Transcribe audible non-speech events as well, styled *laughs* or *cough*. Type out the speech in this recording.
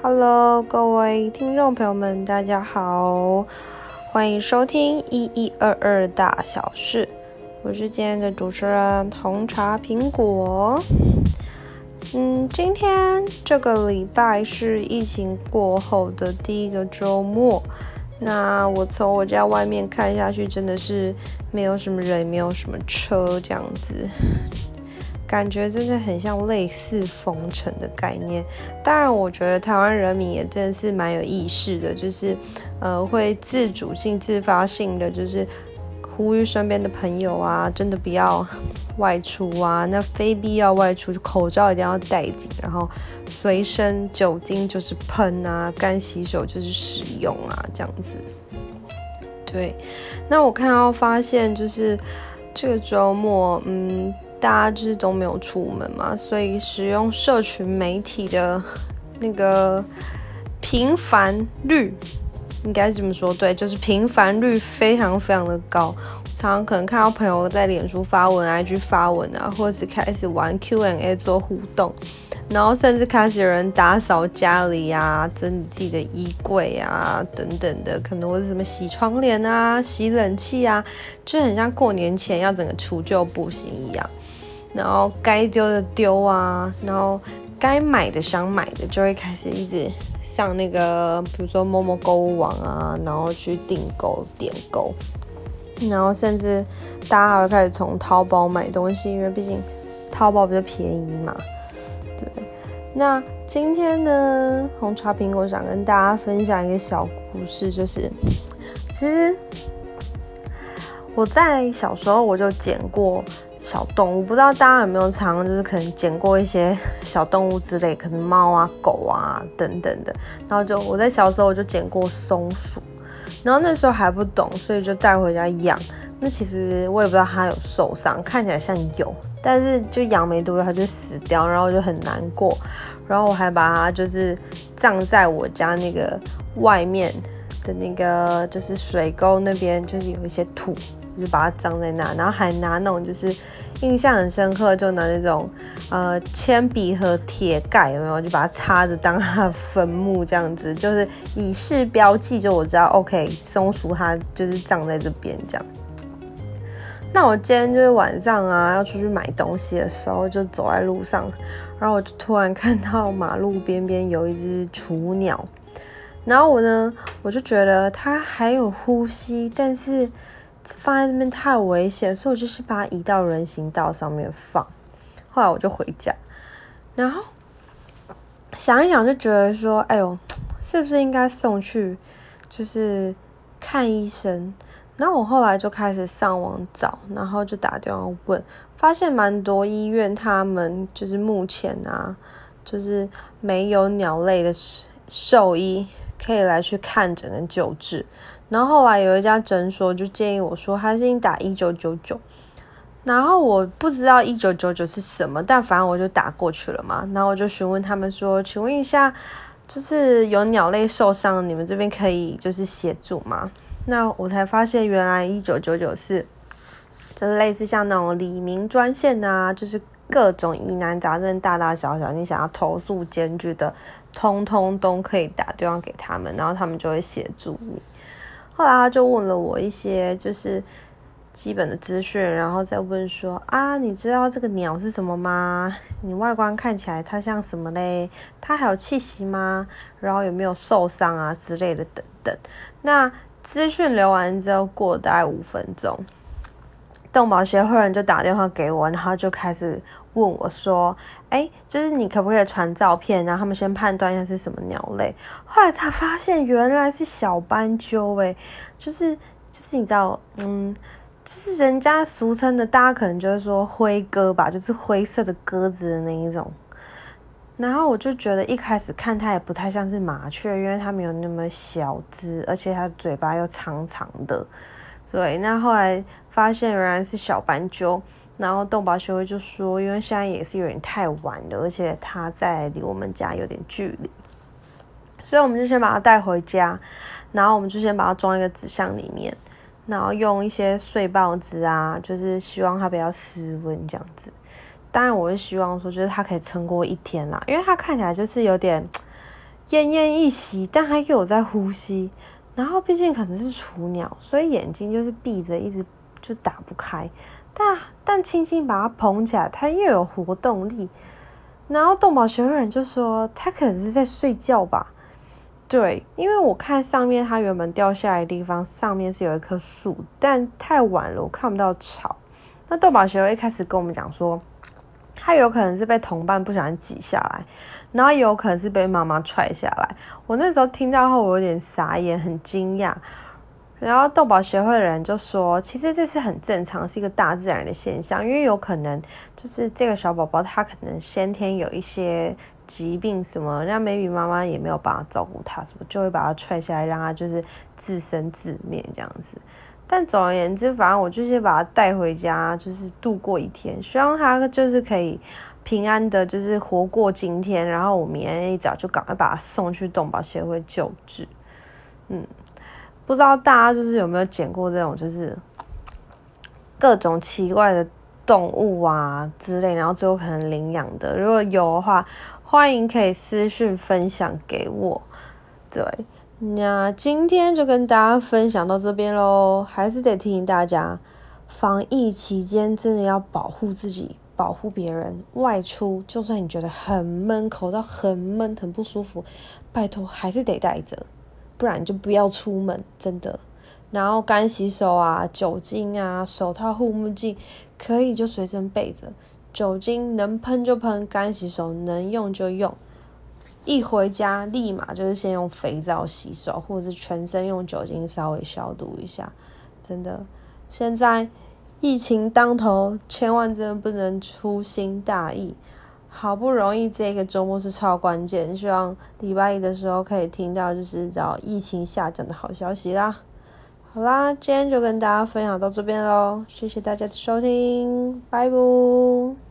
Hello，各位听众朋友们，大家好，欢迎收听一一二二大小事，我是今天的主持人红茶苹果。嗯，今天这个礼拜是疫情过后的第一个周末，那我从我家外面看下去，真的是没有什么人，没有什么车，这样子。感觉真的很像类似封城的概念。当然，我觉得台湾人民也真的是蛮有意识的，就是呃会自主性、自发性的，就是呼吁身边的朋友啊，真的不要外出啊。那非必要外出，口罩一定要戴紧，然后随身酒精就是喷啊，干洗手就是使用啊，这样子。对，那我看到发现就是这个周末，嗯。大家就是都没有出门嘛，所以使用社群媒体的那个频繁率，应该这么说，对，就是频繁率非常非常的高。常常可能看到朋友在脸书发文、IG 发文啊，或者是开始玩 Q&A 做互动，然后甚至开始有人打扫家里啊，整理自己的衣柜啊等等的，可能或者什么洗窗帘啊、洗冷气啊，就很像过年前要整个除旧布新一样。然后该丢的丢啊，然后该买的想买的就会开始一直上那个，比如说某某购物网啊，然后去订购点购，然后甚至大家还会开始从淘宝买东西，因为毕竟淘宝比较便宜嘛。对，那今天呢，红茶苹果想跟大家分享一个小故事，就是其实我在小时候我就捡过。小动物不知道大家有没有常就是可能捡过一些 *laughs* 小动物之类，可能猫啊、狗啊等等的。然后就我在小时候我就捡过松鼠，然后那时候还不懂，所以就带回家养。那其实我也不知道它有受伤，看起来像有，但是就养没多久它就死掉，然后就很难过。然后我还把它就是葬在我家那个外面的那个就是水沟那边，就是有一些土。就把它葬在那，然后还拿那种就是印象很深刻，就拿那种呃铅笔和铁盖有没有？就把它插着当它的坟墓这样子，就是以示标记，就我知道 OK 松鼠它就是葬在这边这样。那我今天就是晚上啊要出去买东西的时候，就走在路上，然后我就突然看到马路边边有一只雏鸟，然后我呢我就觉得它还有呼吸，但是。放在这边太危险，所以我就是把它移到人行道上面放。后来我就回家，然后想一想就觉得说，哎呦，是不是应该送去就是看医生？然后我后来就开始上网找，然后就打电话问，发现蛮多医院他们就是目前啊，就是没有鸟类的兽医可以来去看诊跟救治。然后后来有一家诊所就建议我说，还是你打一九九九。然后我不知道一九九九是什么，但反正我就打过去了嘛。然后我就询问他们说，请问一下，就是有鸟类受伤，你们这边可以就是协助吗？那我才发现，原来一九九九是就是类似像那种李明专线啊，就是各种疑难杂症大大小小，你想要投诉检举的，通通都可以打电话给他们，然后他们就会协助你。后来他就问了我一些就是基本的资讯，然后再问说啊，你知道这个鸟是什么吗？你外观看起来它像什么嘞？它还有气息吗？然后有没有受伤啊之类的等等。那资讯留完之后，过大概五分钟，动保协会人就打电话给我，然后就开始。问我说：“哎，就是你可不可以传照片，然后他们先判断一下是什么鸟类？后来才发现原来是小斑鸠，哎，就是就是你知道，嗯，就是人家俗称的，大家可能就是说灰鸽吧，就是灰色的鸽子的那一种。然后我就觉得一开始看它也不太像是麻雀，因为它没有那么小只，而且它嘴巴又长长的。对，那后来发现原来是小斑鸠。”然后动保协会就说，因为现在也是有点太晚了，而且它在离我们家有点距离，所以我们就先把它带回家，然后我们就先把它装一个纸箱里面，然后用一些碎报纸啊，就是希望它比较湿温这样子。当然，我是希望说，就是它可以撑过一天啦，因为它看起来就是有点奄奄一息，但它又有在呼吸。然后毕竟可能是雏鸟，所以眼睛就是闭着，一直就打不开。但但轻轻把它捧起来，它又有活动力。然后动保学会人就说，它可能是在睡觉吧。对，因为我看上面它原本掉下来的地方，上面是有一棵树，但太晚了，我看不到草。那动保学会一开始跟我们讲说，它有可能是被同伴不小心挤下来，然后也有可能是被妈妈踹下来。我那时候听到后，我有点傻眼，很惊讶。然后动保协会的人就说，其实这是很正常，是一个大自然的现象，因为有可能就是这个小宝宝他可能先天有一些疾病什么，那 maybe 妈妈也没有办法照顾他，什么就会把他踹下来，让他就是自生自灭这样子。但总而言之，反正我就是把他带回家，就是度过一天，希望他就是可以平安的，就是活过今天。然后我明天一早就赶快把他送去动保协会救治，嗯。不知道大家就是有没有捡过这种就是各种奇怪的动物啊之类，然后最后可能领养的，如果有的话，欢迎可以私讯分享给我。对，那今天就跟大家分享到这边喽，还是得提醒大家，防疫期间真的要保护自己，保护别人。外出就算你觉得很闷，口罩很闷，很不舒服，拜托还是得戴着。不然就不要出门，真的。然后干洗手啊，酒精啊，手套、护目镜可以就随身备着。酒精能喷就喷，干洗手能用就用。一回家立马就是先用肥皂洗手，或者是全身用酒精稍微消毒一下。真的，现在疫情当头，千万真的不能粗心大意。好不容易这个周末是超关键，希望礼拜一的时候可以听到就是找疫情下降的好消息啦。好啦，今天就跟大家分享到这边喽，谢谢大家的收听，拜拜。